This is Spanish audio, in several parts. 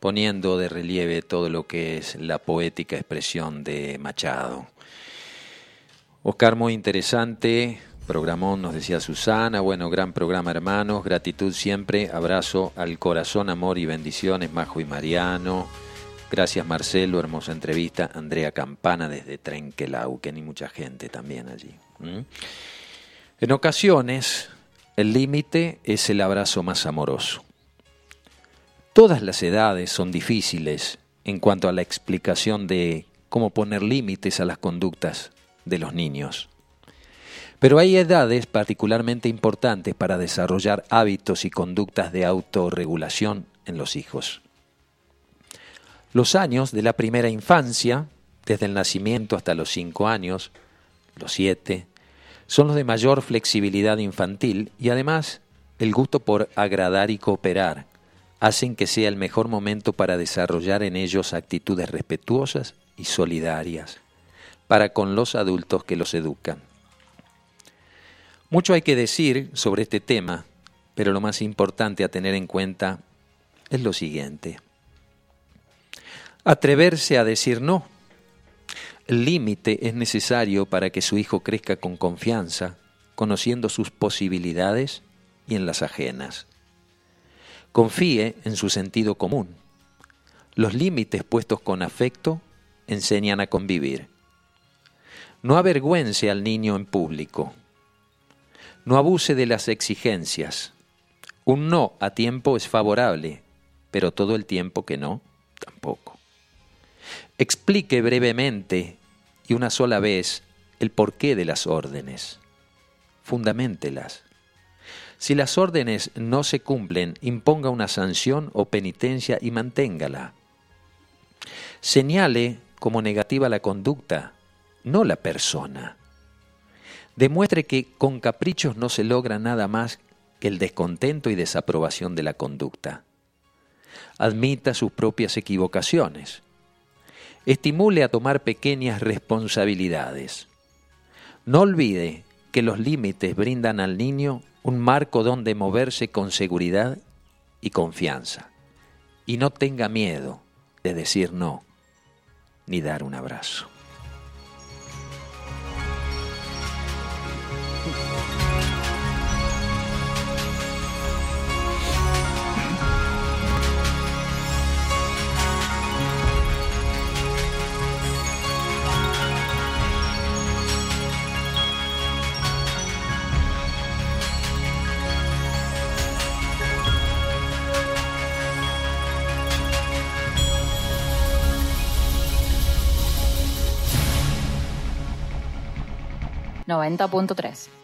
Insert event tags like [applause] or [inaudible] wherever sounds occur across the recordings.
poniendo de relieve todo lo que es la poética expresión de Machado. Oscar, muy interesante, programón, nos decía Susana, bueno, gran programa hermanos, gratitud siempre, abrazo al corazón, amor y bendiciones, Majo y Mariano. Gracias Marcelo, hermosa entrevista. Andrea Campana desde Trenquelau, que ni mucha gente también allí. En ocasiones, el límite es el abrazo más amoroso. Todas las edades son difíciles en cuanto a la explicación de cómo poner límites a las conductas de los niños. Pero hay edades particularmente importantes para desarrollar hábitos y conductas de autorregulación en los hijos. Los años de la primera infancia, desde el nacimiento hasta los cinco años, los siete, son los de mayor flexibilidad infantil y además el gusto por agradar y cooperar hacen que sea el mejor momento para desarrollar en ellos actitudes respetuosas y solidarias para con los adultos que los educan. Mucho hay que decir sobre este tema, pero lo más importante a tener en cuenta es lo siguiente. Atreverse a decir no el límite es necesario para que su hijo crezca con confianza, conociendo sus posibilidades y en las ajenas. Confíe en su sentido común. Los límites puestos con afecto enseñan a convivir. No avergüence al niño en público. No abuse de las exigencias. Un no a tiempo es favorable, pero todo el tiempo que no, tampoco. Explique brevemente y una sola vez el porqué de las órdenes. Fundamentelas. Si las órdenes no se cumplen, imponga una sanción o penitencia y manténgala. Señale como negativa la conducta, no la persona. Demuestre que con caprichos no se logra nada más que el descontento y desaprobación de la conducta. Admita sus propias equivocaciones estimule a tomar pequeñas responsabilidades. No olvide que los límites brindan al niño un marco donde moverse con seguridad y confianza. Y no tenga miedo de decir no, ni dar un abrazo. 90.3.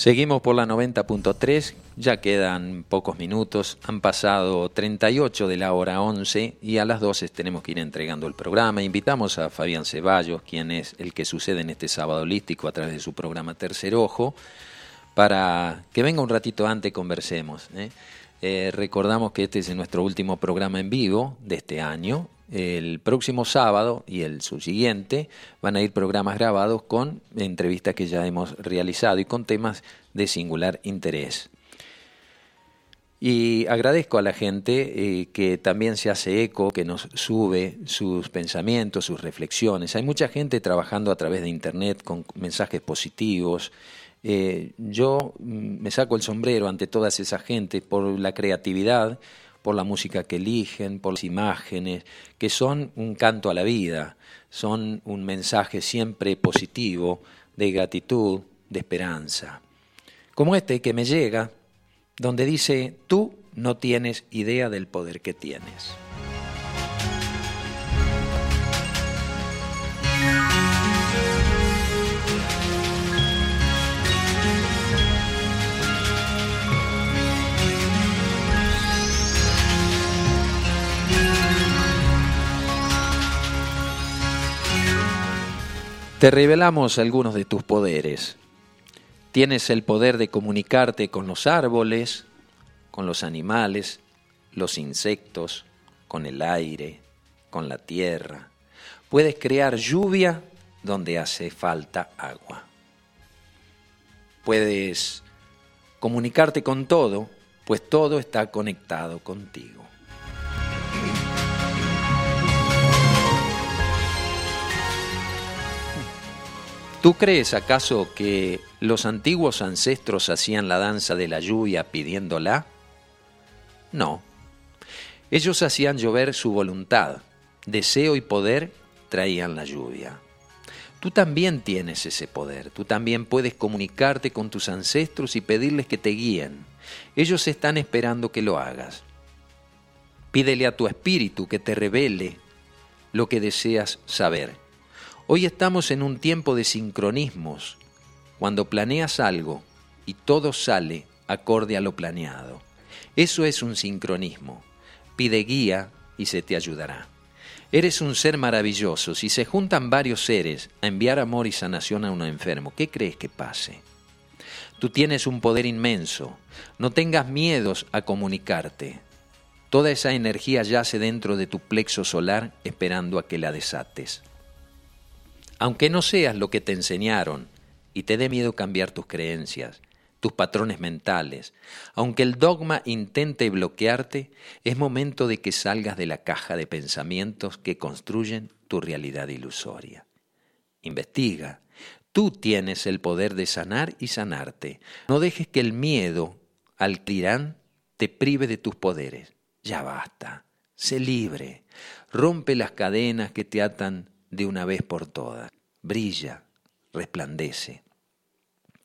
Seguimos por la 90.3 ya quedan pocos minutos, han pasado 38 de la hora 11 y a las 12 tenemos que ir entregando el programa. Invitamos a Fabián Ceballos, quien es el que sucede en este sábado holístico a través de su programa Tercer Ojo, para que venga un ratito antes y conversemos. ¿eh? Eh, recordamos que este es nuestro último programa en vivo de este año. El próximo sábado y el subsiguiente van a ir programas grabados con entrevistas que ya hemos realizado y con temas de singular interés. Y agradezco a la gente eh, que también se hace eco, que nos sube sus pensamientos, sus reflexiones. Hay mucha gente trabajando a través de Internet con mensajes positivos. Eh, yo mm, me saco el sombrero ante toda esa gente por la creatividad, por la música que eligen, por las imágenes, que son un canto a la vida, son un mensaje siempre positivo, de gratitud, de esperanza. Como este que me llega donde dice, tú no tienes idea del poder que tienes. Te revelamos algunos de tus poderes. Tienes el poder de comunicarte con los árboles, con los animales, los insectos, con el aire, con la tierra. Puedes crear lluvia donde hace falta agua. Puedes comunicarte con todo, pues todo está conectado contigo. ¿Tú crees acaso que los antiguos ancestros hacían la danza de la lluvia pidiéndola? No. Ellos hacían llover su voluntad. Deseo y poder traían la lluvia. Tú también tienes ese poder. Tú también puedes comunicarte con tus ancestros y pedirles que te guíen. Ellos están esperando que lo hagas. Pídele a tu espíritu que te revele lo que deseas saber. Hoy estamos en un tiempo de sincronismos, cuando planeas algo y todo sale acorde a lo planeado. Eso es un sincronismo. Pide guía y se te ayudará. Eres un ser maravilloso. Si se juntan varios seres a enviar amor y sanación a un enfermo, ¿qué crees que pase? Tú tienes un poder inmenso. No tengas miedos a comunicarte. Toda esa energía yace dentro de tu plexo solar esperando a que la desates. Aunque no seas lo que te enseñaron y te dé miedo cambiar tus creencias, tus patrones mentales, aunque el dogma intente bloquearte, es momento de que salgas de la caja de pensamientos que construyen tu realidad ilusoria. Investiga. Tú tienes el poder de sanar y sanarte. No dejes que el miedo al tirán te prive de tus poderes. Ya basta. Sé libre. Rompe las cadenas que te atan de una vez por todas. Brilla, resplandece.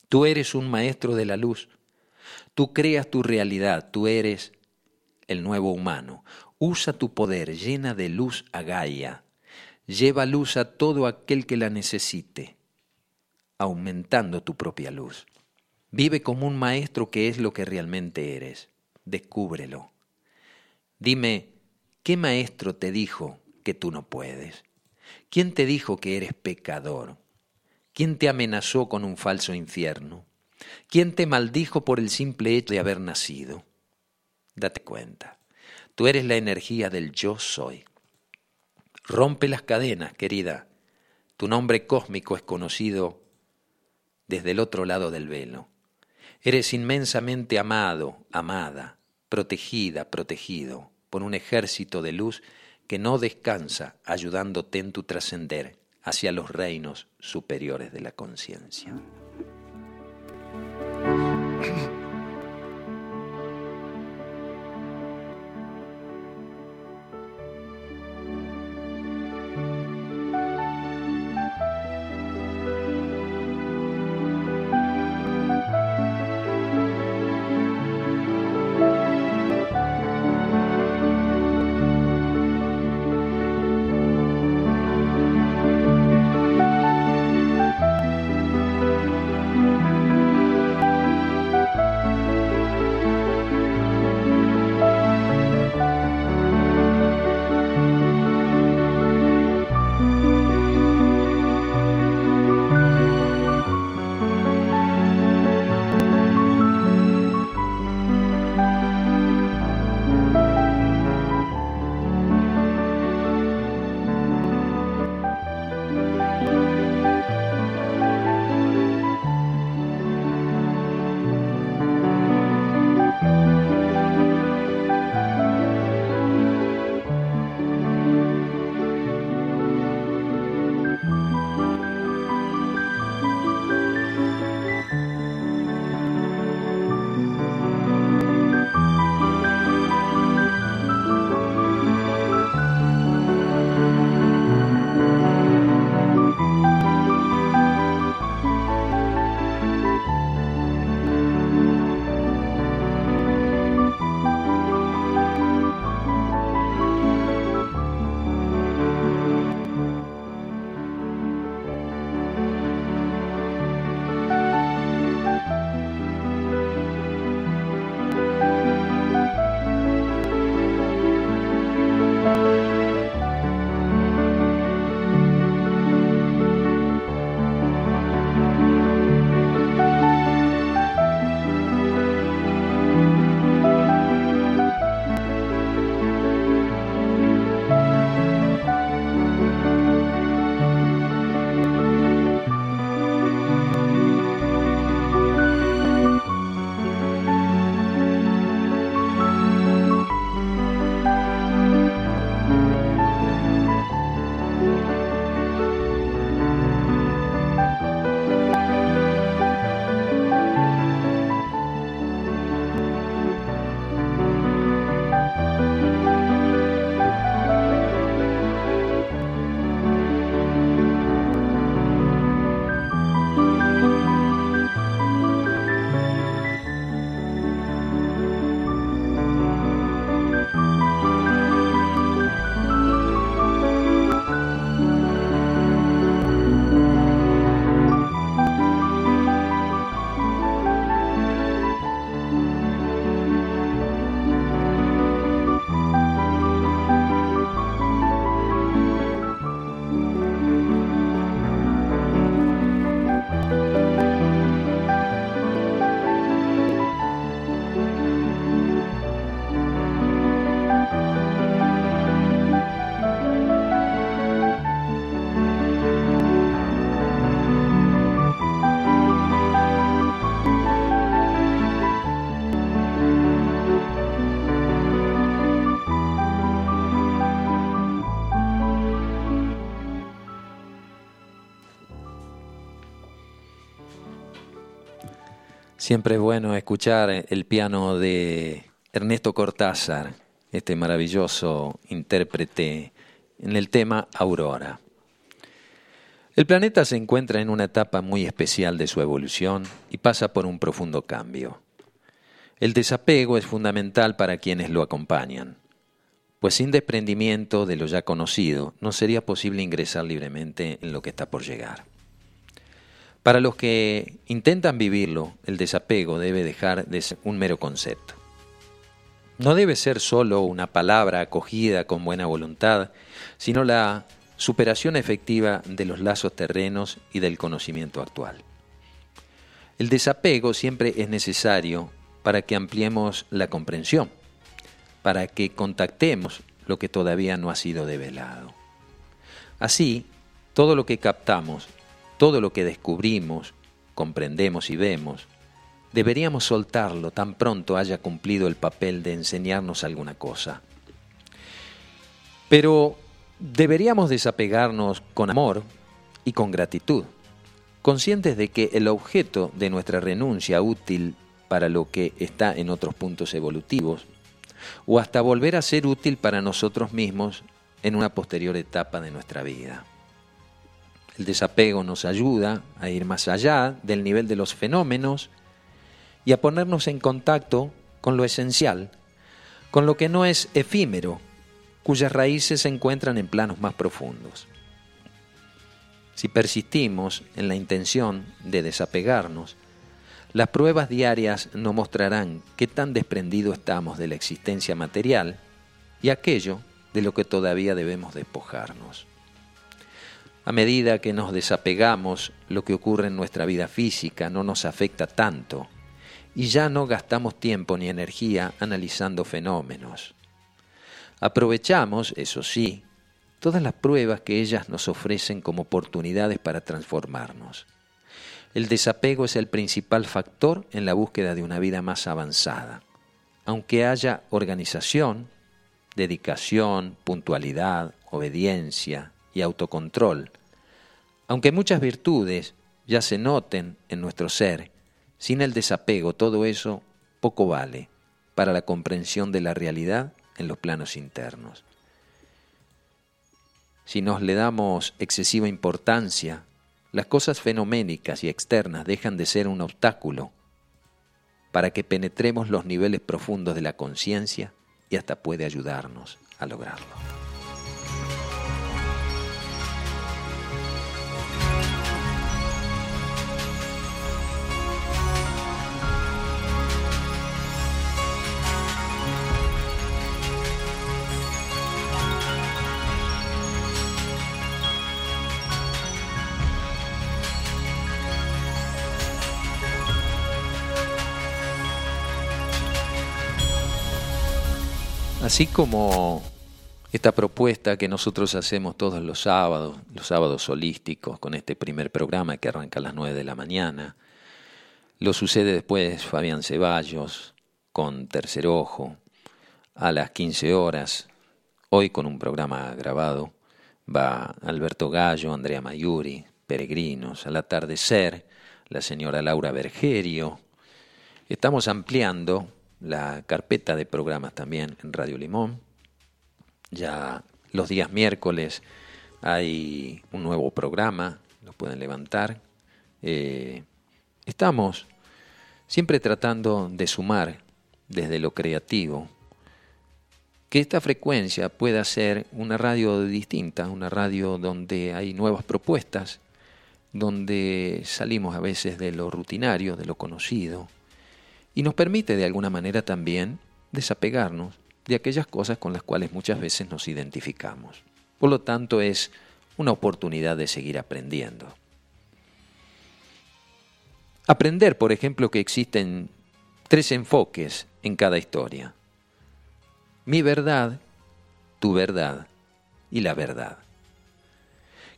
Tú eres un maestro de la luz. Tú creas tu realidad, tú eres el nuevo humano. Usa tu poder, llena de luz a Gaia. Lleva luz a todo aquel que la necesite, aumentando tu propia luz. Vive como un maestro que es lo que realmente eres. Descúbrelo. Dime, ¿qué maestro te dijo que tú no puedes? ¿Quién te dijo que eres pecador? ¿Quién te amenazó con un falso infierno? ¿Quién te maldijo por el simple hecho de haber nacido? Date cuenta, tú eres la energía del yo soy. Rompe las cadenas, querida. Tu nombre cósmico es conocido desde el otro lado del velo. Eres inmensamente amado, amada, protegida, protegido por un ejército de luz que no descansa ayudándote en tu trascender hacia los reinos superiores de la conciencia. Siempre es bueno escuchar el piano de Ernesto Cortázar, este maravilloso intérprete en el tema Aurora. El planeta se encuentra en una etapa muy especial de su evolución y pasa por un profundo cambio. El desapego es fundamental para quienes lo acompañan, pues sin desprendimiento de lo ya conocido no sería posible ingresar libremente en lo que está por llegar. Para los que intentan vivirlo, el desapego debe dejar de ser un mero concepto. No debe ser solo una palabra acogida con buena voluntad, sino la superación efectiva de los lazos terrenos y del conocimiento actual. El desapego siempre es necesario para que ampliemos la comprensión, para que contactemos lo que todavía no ha sido develado. Así, todo lo que captamos todo lo que descubrimos, comprendemos y vemos, deberíamos soltarlo tan pronto haya cumplido el papel de enseñarnos alguna cosa. Pero deberíamos desapegarnos con amor y con gratitud, conscientes de que el objeto de nuestra renuncia útil para lo que está en otros puntos evolutivos, o hasta volver a ser útil para nosotros mismos en una posterior etapa de nuestra vida. El desapego nos ayuda a ir más allá del nivel de los fenómenos y a ponernos en contacto con lo esencial, con lo que no es efímero, cuyas raíces se encuentran en planos más profundos. Si persistimos en la intención de desapegarnos, las pruebas diarias nos mostrarán qué tan desprendido estamos de la existencia material y aquello de lo que todavía debemos despojarnos. A medida que nos desapegamos, lo que ocurre en nuestra vida física no nos afecta tanto y ya no gastamos tiempo ni energía analizando fenómenos. Aprovechamos, eso sí, todas las pruebas que ellas nos ofrecen como oportunidades para transformarnos. El desapego es el principal factor en la búsqueda de una vida más avanzada. Aunque haya organización, dedicación, puntualidad, obediencia, y autocontrol. Aunque muchas virtudes ya se noten en nuestro ser, sin el desapego todo eso poco vale para la comprensión de la realidad en los planos internos. Si nos le damos excesiva importancia, las cosas fenoménicas y externas dejan de ser un obstáculo para que penetremos los niveles profundos de la conciencia y hasta puede ayudarnos a lograrlo. Así como esta propuesta que nosotros hacemos todos los sábados, los sábados holísticos, con este primer programa que arranca a las 9 de la mañana, lo sucede después Fabián Ceballos con Tercer Ojo a las 15 horas, hoy con un programa grabado, va Alberto Gallo, Andrea Mayuri, Peregrinos, al atardecer, la señora Laura Bergerio. Estamos ampliando la carpeta de programas también en Radio Limón. Ya los días miércoles hay un nuevo programa, lo pueden levantar. Eh, estamos siempre tratando de sumar desde lo creativo que esta frecuencia pueda ser una radio distinta, una radio donde hay nuevas propuestas, donde salimos a veces de lo rutinario, de lo conocido, y nos permite de alguna manera también desapegarnos de aquellas cosas con las cuales muchas veces nos identificamos. Por lo tanto, es una oportunidad de seguir aprendiendo. Aprender, por ejemplo, que existen tres enfoques en cada historia. Mi verdad, tu verdad y la verdad.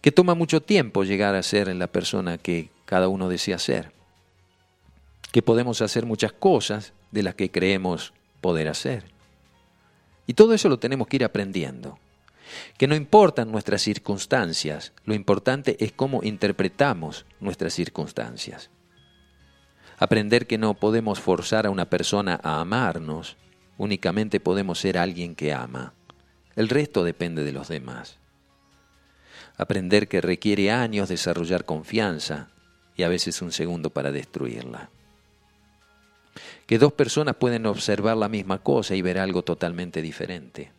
Que toma mucho tiempo llegar a ser en la persona que cada uno desea ser que podemos hacer muchas cosas de las que creemos poder hacer. Y todo eso lo tenemos que ir aprendiendo. Que no importan nuestras circunstancias, lo importante es cómo interpretamos nuestras circunstancias. Aprender que no podemos forzar a una persona a amarnos, únicamente podemos ser alguien que ama. El resto depende de los demás. Aprender que requiere años desarrollar confianza y a veces un segundo para destruirla. Que dos personas pueden observar la misma cosa y ver algo totalmente diferente.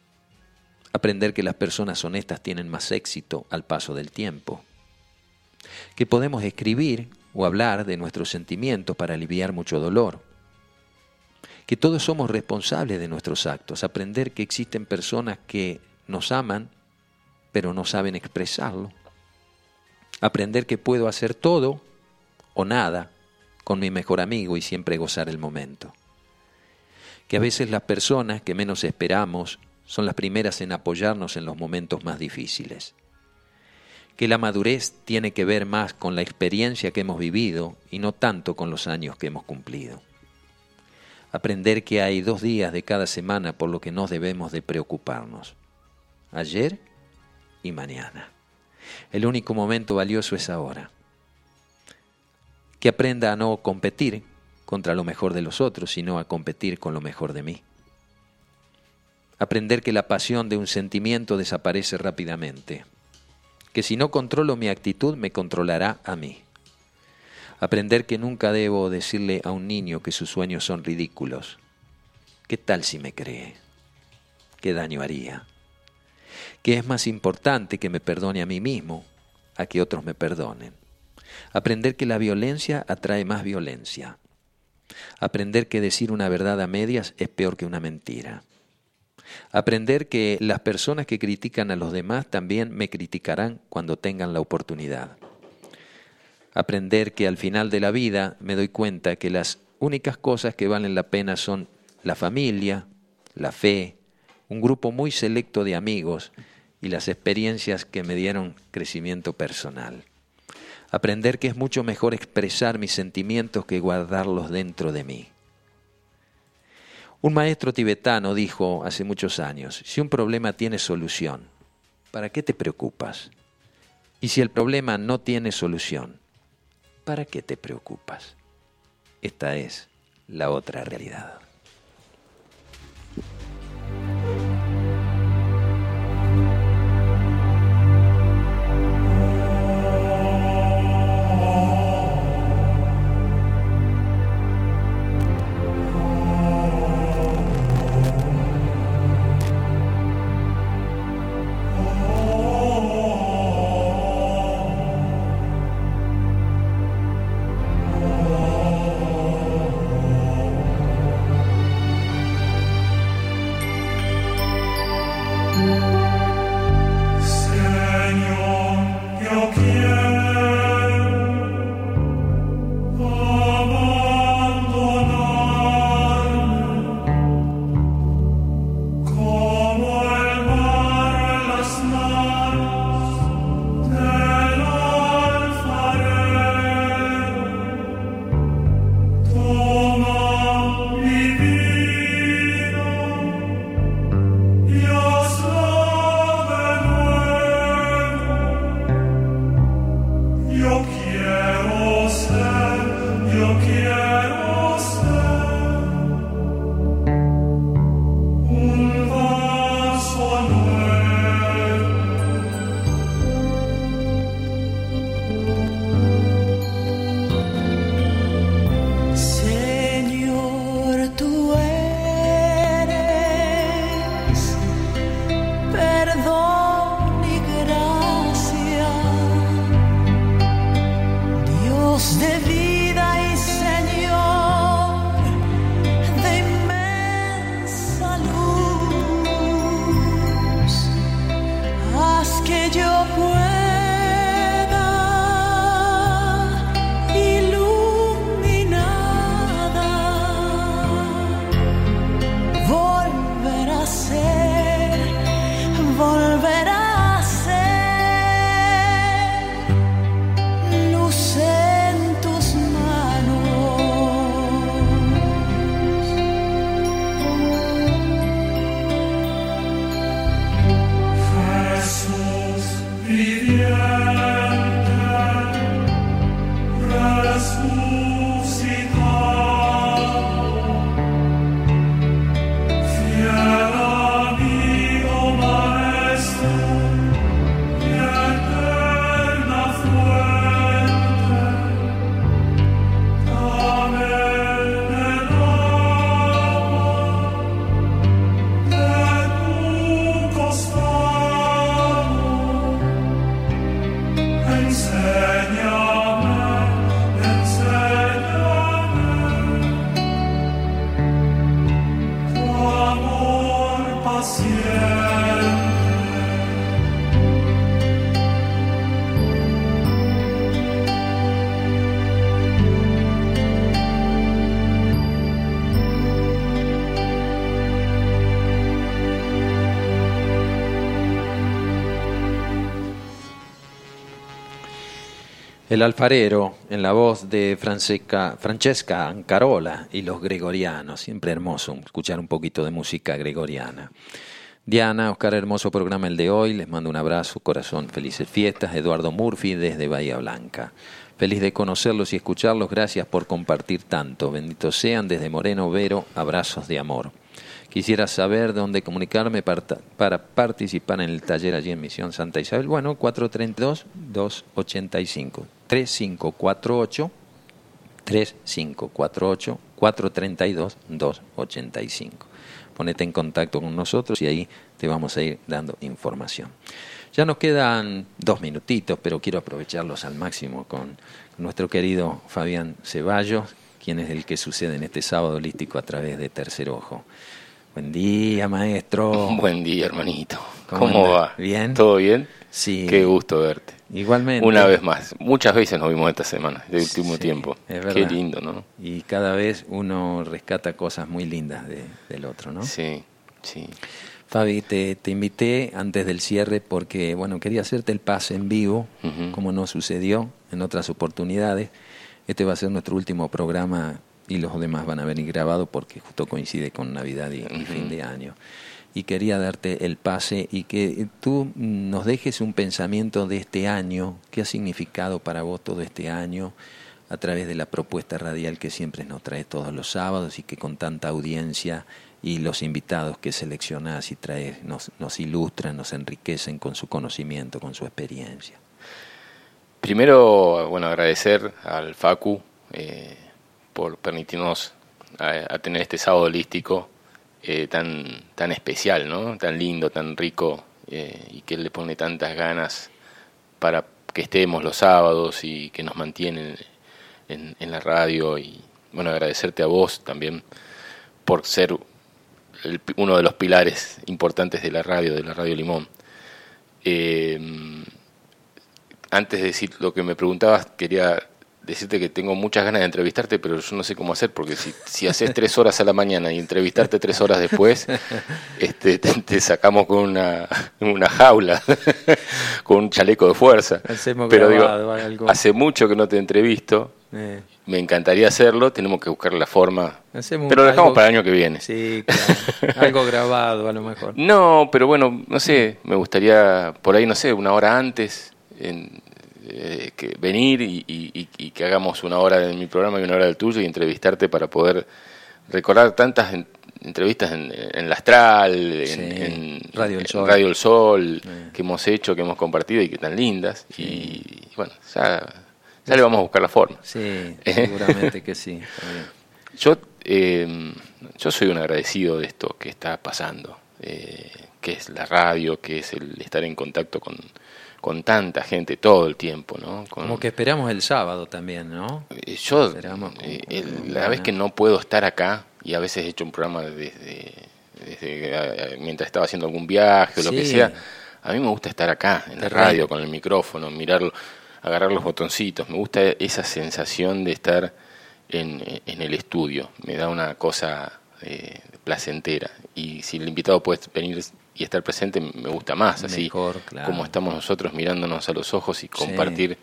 Aprender que las personas honestas tienen más éxito al paso del tiempo. Que podemos escribir o hablar de nuestros sentimientos para aliviar mucho dolor. Que todos somos responsables de nuestros actos. Aprender que existen personas que nos aman pero no saben expresarlo. Aprender que puedo hacer todo o nada con mi mejor amigo y siempre gozar el momento. Que a veces las personas que menos esperamos son las primeras en apoyarnos en los momentos más difíciles. Que la madurez tiene que ver más con la experiencia que hemos vivido y no tanto con los años que hemos cumplido. Aprender que hay dos días de cada semana por lo que no debemos de preocuparnos. Ayer y mañana. El único momento valioso es ahora. Que aprenda a no competir contra lo mejor de los otros, sino a competir con lo mejor de mí. Aprender que la pasión de un sentimiento desaparece rápidamente. Que si no controlo mi actitud, me controlará a mí. Aprender que nunca debo decirle a un niño que sus sueños son ridículos. ¿Qué tal si me cree? ¿Qué daño haría? que es más importante que me perdone a mí mismo a que otros me perdonen. Aprender que la violencia atrae más violencia. Aprender que decir una verdad a medias es peor que una mentira. Aprender que las personas que critican a los demás también me criticarán cuando tengan la oportunidad. Aprender que al final de la vida me doy cuenta que las únicas cosas que valen la pena son la familia, la fe, un grupo muy selecto de amigos y las experiencias que me dieron crecimiento personal. Aprender que es mucho mejor expresar mis sentimientos que guardarlos dentro de mí. Un maestro tibetano dijo hace muchos años, si un problema tiene solución, ¿para qué te preocupas? Y si el problema no tiene solución, ¿para qué te preocupas? Esta es la otra realidad. El alfarero, en la voz de Francesca, Francesca Ancarola y los gregorianos. Siempre hermoso escuchar un poquito de música gregoriana. Diana, Oscar, hermoso programa el de hoy. Les mando un abrazo, corazón, felices fiestas. Eduardo Murphy desde Bahía Blanca. Feliz de conocerlos y escucharlos. Gracias por compartir tanto. Benditos sean desde Moreno Vero. Abrazos de amor. Quisiera saber dónde comunicarme para, para, participar en el taller allí en Misión Santa Isabel. Bueno, 432-285. 3548 3548 432 285. Ponete en contacto con nosotros y ahí te vamos a ir dando información. Ya nos quedan dos minutitos, pero quiero aprovecharlos al máximo con nuestro querido Fabián Ceballos, quien es el que sucede en este sábado holístico a través de Tercer Ojo. Buen día, maestro. [laughs] Buen día, hermanito. ¿Cómo, va? ¿Bien? ¿Todo bien? Sí. Qué gusto verte. Igualmente. Una vez más. Muchas veces nos vimos esta semana, de último Sí, tiempo. es verdad. Qué lindo, ¿no? Y cada vez uno rescata cosas muy lindas de- del otro, ¿no? Sí, sí. Fabi, te, te invité antes del cierre porque, bueno, quería hacerte el pase en vivo, como no sucedió en otras oportunidades. Este va a ser nuestro último programa y los demás van a venir grabados porque justo coincide con Navidad y, fin de año. Y quería darte el pase y que tú nos dejes un pensamiento de este año, qué ha significado para vos todo este año a través de la propuesta radial que siempre nos traes todos los sábados y que con tanta audiencia y los invitados que seleccionás y traes nos, nos ilustran, nos enriquecen con su conocimiento, con su experiencia. Primero, bueno, agradecer al Facu eh, por permitirnos a, a tener este sábado holístico eh, tan, tan especial, ¿no? Tan lindo, tan rico eh, y que él le pone tantas ganas para que estemos los sábados y que nos mantienen en, la radio y bueno, agradecerte a vos también por ser el uno de los pilares importantes de la radio, de la Radio Limón. Eh, antes de decir lo que me preguntabas, quería decirte que tengo muchas ganas de entrevistarte, pero yo no sé cómo hacer, porque si, si haces tres horas a la mañana y entrevistarte tres horas después, este, te, te sacamos con una, una jaula, [laughs] con un chaleco de fuerza. Hacemos pero digo, grabado, algo. hace mucho que no te entrevisto, Eh, me encantaría hacerlo, tenemos que buscar la forma, hacemos pero lo dejamos algo- para el año que viene. Sí, claro. algo grabado a lo mejor. [laughs] No, pero bueno, no sé, me gustaría por ahí, no sé, una hora antes en- eh, que venir y, y- que hagamos una hora de mi programa y una hora del tuyo y entrevistarte para poder recordar tantas en- entrevistas en, en la Astral, en, Sí, en- Radio El Sol. Radio El Sol, Eh. que hemos hecho, que hemos compartido y que tan lindas. Y bueno, ya, ya le vamos a buscar la forma. Sí, [laughs] seguramente que sí. Yo, eh, yo soy un agradecido de esto que está pasando, eh, que es la radio, que es el estar en contacto con, con tanta gente todo el tiempo, ¿no? Con- Como que esperamos el sábado también, ¿no? yo, con- eh, el- la vez que no puedo estar acá, y a veces he hecho un programa desde, desde, eh, mientras estaba haciendo algún viaje o lo que sea, a mí me gusta estar acá, en la radio, con el micrófono, mirarlo, agarrar los botoncitos, me gusta esa sensación de estar en, en el estudio, me da una cosa eh, placentera, y si el invitado puede venir y estar presente, me gusta más, así Mejor, claro. como estamos nosotros mirándonos a los ojos y Sí. compartir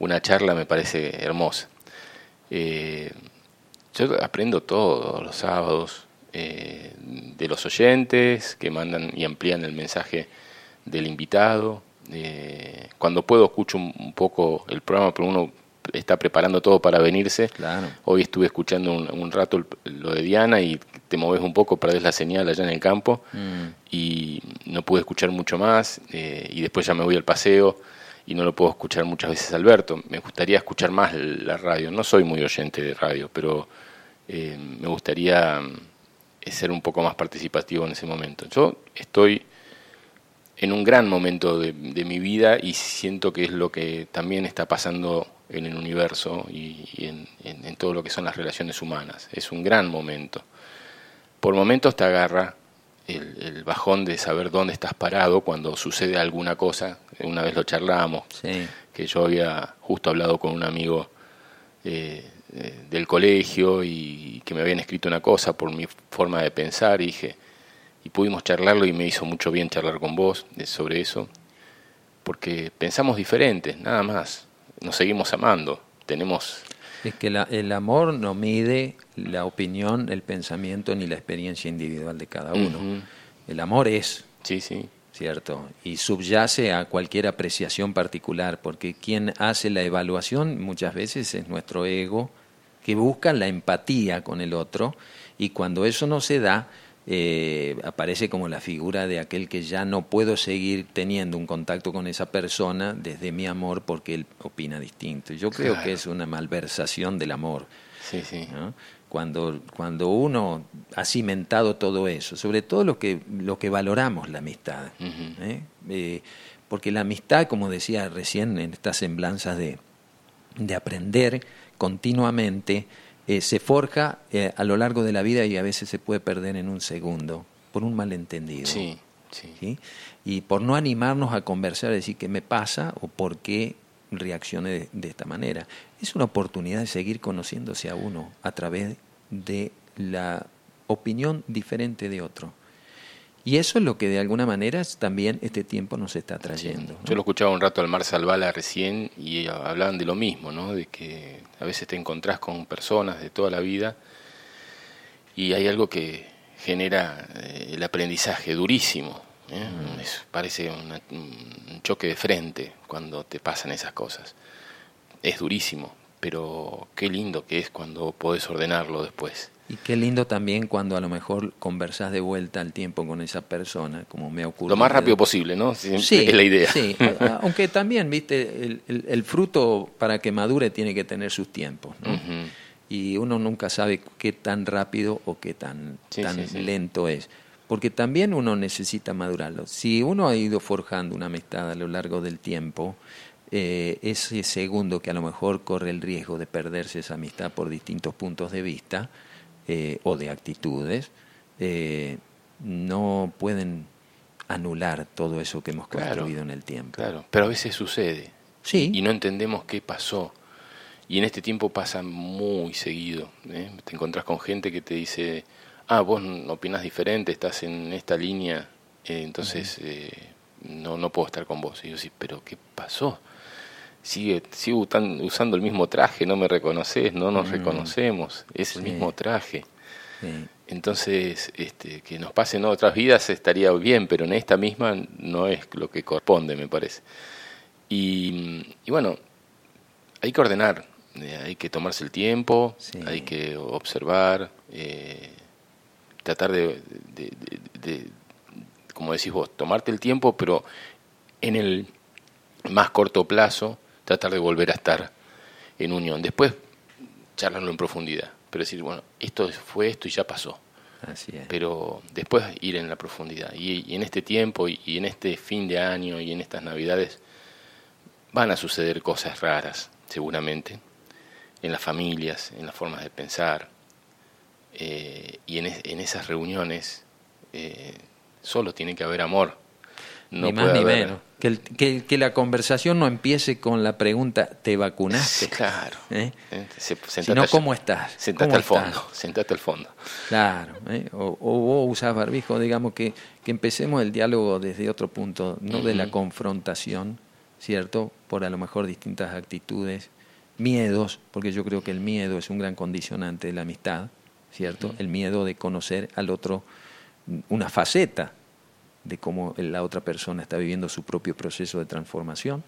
una charla me parece hermosa. Eh, yo aprendo todos los sábados eh, de los oyentes que mandan y amplían el mensaje del invitado. Eh, cuando puedo escucho un, un poco el programa, pero uno está preparando todo para venirse. Claro. Hoy estuve escuchando un, un rato lo de Diana y te moves un poco, perdés la señal allá en el campo Mm, y no pude escuchar mucho más eh, y después ya me voy al paseo y no lo puedo escuchar muchas veces Alberto. Me gustaría escuchar más la radio. No soy muy oyente de radio, pero eh, me gustaría mm, ser un poco más participativo en ese momento. Yo estoy en un gran momento de, de mi vida y siento que es lo que también está pasando en el universo y, y en, en- en todo lo que son las relaciones humanas. Es un gran momento. Por momentos te agarra el, el, bajón de saber dónde estás parado cuando sucede alguna cosa. Una vez lo charlamos, que yo había justo hablado con un amigo eh, eh, del colegio y que me habían escrito una cosa por mi forma de pensar y dije, y pudimos charlarlo y me hizo mucho bien charlar con vos sobre eso, porque pensamos diferentes, nada más, nos seguimos amando, tenemos... Es que el amor no mide la opinión, el pensamiento ni la experiencia individual de cada uno. El amor es. Sí, sí. ¿Cierto? Y subyace a cualquier apreciación particular, porque quien hace la evaluación muchas veces es nuestro ego, que busca la empatía con el otro, y cuando eso no se da, eh, aparece como la figura de aquel que ya no puedo seguir teniendo un contacto con esa persona desde mi amor porque él opina distinto. Yo creo que es una malversación del amor. Sí, sí. Cuando, cuando uno ha cimentado todo eso, sobre todo lo que, lo que valoramos la amistad. ¿eh? Eh, porque la amistad, como decía recién en estas semblanzas de, de aprender continuamente, eh, se forja eh, a lo largo de la vida y a veces se puede perder en un segundo por un malentendido. Sí, sí. Y por no animarnos a conversar, decir qué me pasa o por qué reaccione de, esta manera. Es una oportunidad de seguir conociéndose a uno a través de la opinión diferente de otro. Y eso es lo que de alguna manera también este tiempo nos está trayendo. Yo lo escuchaba un rato al Mar Salvala recién y hablaban de lo mismo, ¿no? de que a veces te encontrás con personas de toda la vida y hay algo que genera eh, el aprendizaje durísimo. ¿eh? Mm. parece un choque de frente cuando te pasan esas cosas. Es durísimo, pero qué lindo que es cuando podés ordenarlo después. Y qué lindo también cuando a lo mejor conversás de vuelta al tiempo con esa persona, como me ocurre. Lo más rápido posible, ¿no? sí, es la idea. Sí, [laughs] aunque también, viste, el, fruto para que madure tiene que tener sus tiempos, ¿no? Y uno nunca sabe qué tan rápido o qué tan, tan lento es. Porque también uno necesita madurarlo. Si uno ha ido forjando una amistad a lo largo del tiempo, eh, ese segundo que a lo mejor corre el riesgo de perderse esa amistad por distintos puntos de vista, eh, o de actitudes, eh, no pueden anular todo eso que hemos construido en el tiempo. Claro, pero a veces sucede. Sí. Y no entendemos qué pasó. Y en este tiempo pasa muy seguido. ¿eh? Te encontrás con gente que te dice, ah, vos opinás diferente, estás en esta línea, entonces no, no puedo estar con vos. Y yo sí, pero ¿qué pasó? Sigue, sigo usando el mismo traje, no me reconoces, no nos mm. reconocemos, es el mismo traje. Entonces, este, que nos pasen otras vidas estaría bien, pero en esta misma no es lo que corresponde, me parece. Y, bueno, hay que ordenar, eh, hay que tomarse el tiempo, hay que observar, eh, tratar de, de, como decís vos, tomarte el tiempo, pero en el más corto plazo, tratar de volver a estar en unión. Después charlarlo en profundidad, pero decir, bueno, esto fue esto y ya pasó. Así es. Pero después ir en la profundidad. Y, en este tiempo y, en este fin de año y en estas navidades van a suceder cosas raras, seguramente, en las familias, en las formas de pensar. Eh, y en, en, esas reuniones eh, solo tiene que haber amor ni más ni menos. Que, que, la conversación no empiece con la pregunta, ¿te vacunaste? claro. ¿Eh? Sino, ¿cómo estás? Sentate al fondo, sentate al fondo. Claro. ¿eh? O, vos usás barbijo, digamos que, que empecemos el diálogo desde otro punto, no de la confrontación, ¿cierto? Por a lo mejor distintas actitudes, miedos, porque yo creo que el miedo es un gran condicionante de la amistad, ¿cierto? El miedo de conocer al otro una faceta de cómo la otra persona está viviendo su propio proceso de transformación.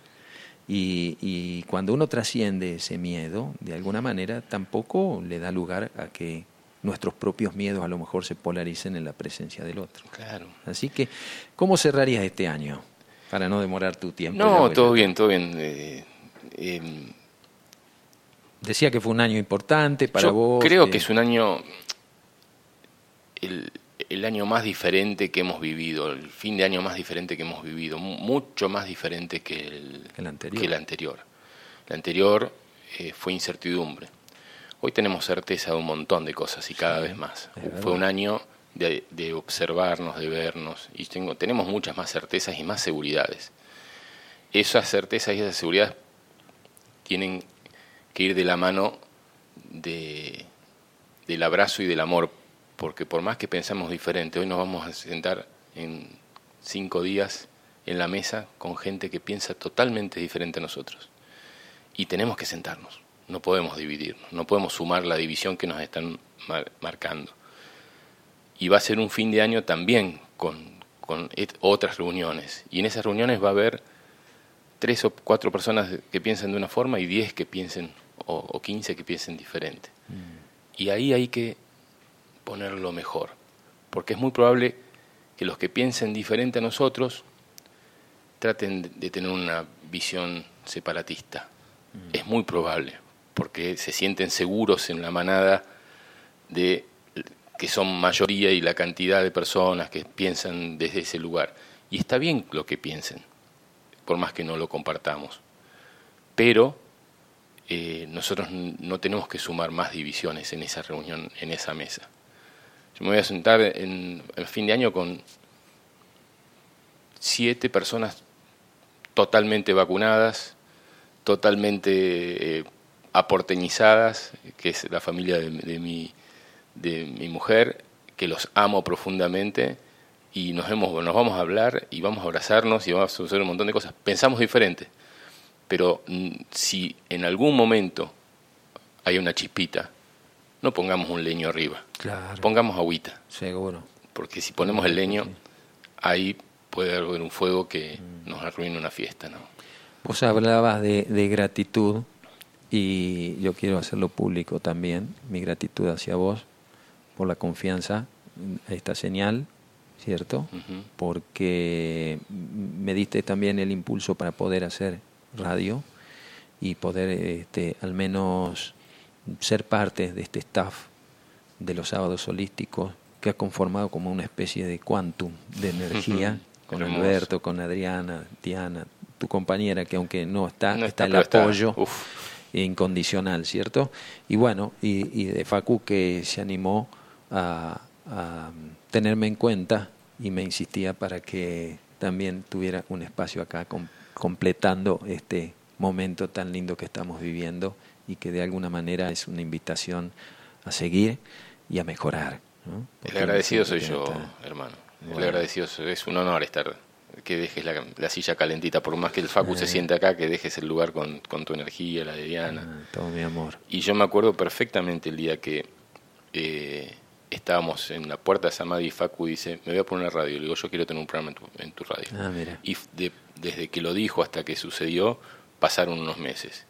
Y, cuando uno trasciende ese miedo, de alguna manera tampoco le da lugar a que nuestros propios miedos a lo mejor se polaricen en la presencia del otro. Claro. Así que, ¿cómo cerrarías este año? Para no demorar tu tiempo. No, todo bien, todo bien. Eh, em, Decía que fue un año importante para vos. Creo que es un año. El, el año más diferente que hemos vivido, el fin de año más diferente que hemos vivido, mucho más diferente que el, anterior. Que el anterior. El anterior eh, fue incertidumbre. Hoy tenemos certeza de un montón de cosas y cada vez más. Fue un año de, de observarnos, de vernos, y tengo, tenemos muchas más certezas y más seguridades. Esas certezas y esas seguridades tienen que ir de la mano de, del abrazo y del amor, porque por más que pensamos diferente, hoy nos vamos a sentar en cinco días en la mesa con gente que piensa totalmente diferente a nosotros. Y tenemos que sentarnos, no podemos dividirnos, no podemos sumar la división que nos están marcando. Y va a ser un fin de año también con, con otras reuniones. Y en esas reuniones va a haber tres o cuatro personas que piensen de una forma y diez que piensen, o, quince que piensen diferente. Mm. Y ahí hay que ponerlo mejor, porque es muy probable que los que piensen diferente a nosotros traten de tener una visión separatista. Mm. Es muy probable, porque se sienten seguros en la manada de que son mayoría y la cantidad de personas que piensan desde ese lugar. Y está bien lo que piensen, por más que no lo compartamos. Pero eh, nosotros no tenemos que sumar más divisiones en esa reunión, en esa mesa. Yo me voy a sentar en el fin de año con siete personas totalmente vacunadas, totalmente eh, aporteñizadas, que es la familia de, mi, de mi mujer, que los amo profundamente y nos, hemos, nos vamos a hablar y vamos a abrazarnos y vamos a hacer un montón de cosas. Pensamos diferente, pero mm, si en algún momento hay una chispita, no pongamos un leño arriba, pongamos agüita. Seguro. Porque si ponemos el leño, ahí puede haber un fuego que mm. nos arruine una fiesta. ¿no? Vos hablabas de, de gratitud y yo quiero hacerlo público también, mi gratitud hacia vos por la confianza a esta señal, ¿cierto? Porque me diste también el impulso para poder hacer radio y poder este, al menos ser parte de este staff de los sábados holísticos que ha conformado como una especie de quantum de energía con Alberto, con Adriana, Diana, tu compañera, que aunque no está, está, el apoyo incondicional, ¿cierto? Y bueno, y, de Facu que se animó a, tenerme en cuenta y me insistía para que también tuviera un espacio acá completando este momento tan lindo que estamos viviendo y que de alguna manera es una invitación a seguir y a mejorar. El agradecido soy yo, hermano. Le agradecido, es un honor estar, que dejes la, silla calentita, por más que el Facu se eh. siente acá, que dejes el lugar con, tu energía, la de Diana. Ah, todo mi amor. Y yo me acuerdo perfectamente el día que eh, estábamos en la puerta de Samadhi y Facu dice, me voy a poner una radio. Le digo, yo quiero tener un programa en tu, radio. Ah, y desde que lo dijo hasta que sucedió, pasaron unos meses.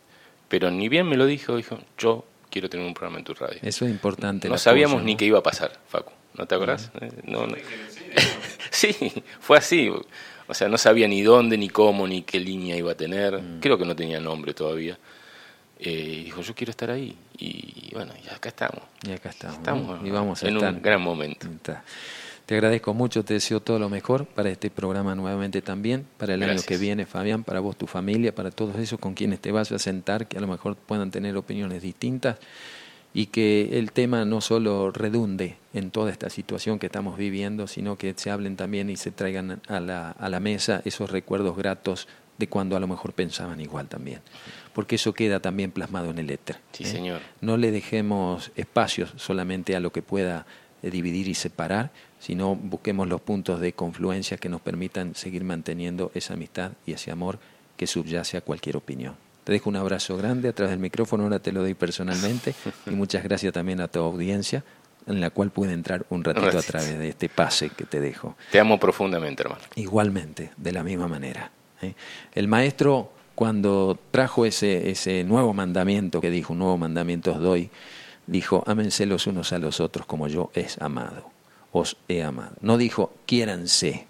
Pero ni bien me lo dijo, dijo, yo quiero tener un programa en tu radio. Eso es importante. No sabíamos ni qué iba a pasar, Facu. ¿No te acordás? Eh, no, no. [laughs] sí, fue así. O sea, no sabía ni dónde, ni cómo, ni qué línea iba a tener. Mm. Creo que no tenía nombre todavía. Eh, dijo, yo quiero estar ahí. Y bueno, y acá estamos. Y acá estamos. y vamos en un gran momento. Te agradezco mucho, te deseo todo lo mejor para este programa nuevamente también, para el año que viene, Fabián, para vos, tu familia, para todos esos con quienes te vas a sentar, que a lo mejor puedan tener opiniones distintas y que el tema no solo redunde en toda esta situación que estamos viviendo, sino que se hablen también y se traigan a la, a la mesa esos recuerdos gratos de cuando a lo mejor pensaban igual también, porque eso queda también plasmado en el éter. Sí, ¿eh? señor. No le dejemos espacios solamente a lo que pueda eh, dividir y separar, sino busquemos los puntos de confluencia que nos permitan seguir manteniendo esa amistad y ese amor que subyace a cualquier opinión. Te dejo un abrazo grande a través del micrófono, ahora te lo doy personalmente. [laughs] y muchas gracias también a tu audiencia, en la cual pude entrar un ratito a través de este pase que te dejo. Te amo profundamente, hermano. Igualmente, de la misma manera. ¿eh? El maestro, cuando trajo ese, ese nuevo mandamiento que dijo, un nuevo mandamiento os doy, dijo, ámense los unos a los otros como yo es amado, os he amado. No dijo, quiéranse,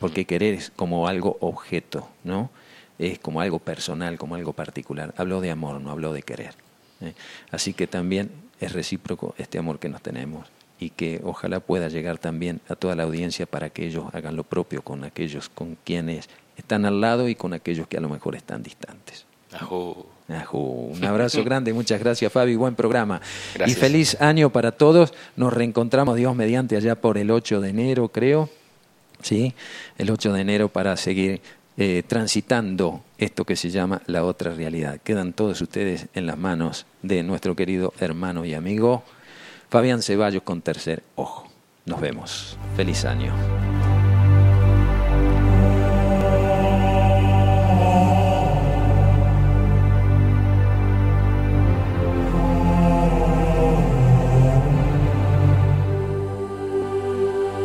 porque querer es como algo objeto, ¿no? es como algo personal, como algo particular. Habló de amor, no habló de querer. ¿eh? Así que también es recíproco este amor que nos tenemos y que ojalá pueda llegar también a toda la audiencia para que ellos hagan lo propio con aquellos con quienes están al lado y con aquellos que a lo mejor están distantes. Un abrazo grande, muchas gracias Fabi, buen programa. Y feliz año para todos. Nos reencontramos, Dios mediante, allá por el 8 de enero, creo. ¿Sí? El 8 de enero para seguir eh, transitando esto que se llama la otra realidad. Quedan todos ustedes en las manos de nuestro querido hermano y amigo Fabián Ceballos con tercer ojo. Nos vemos. Feliz año.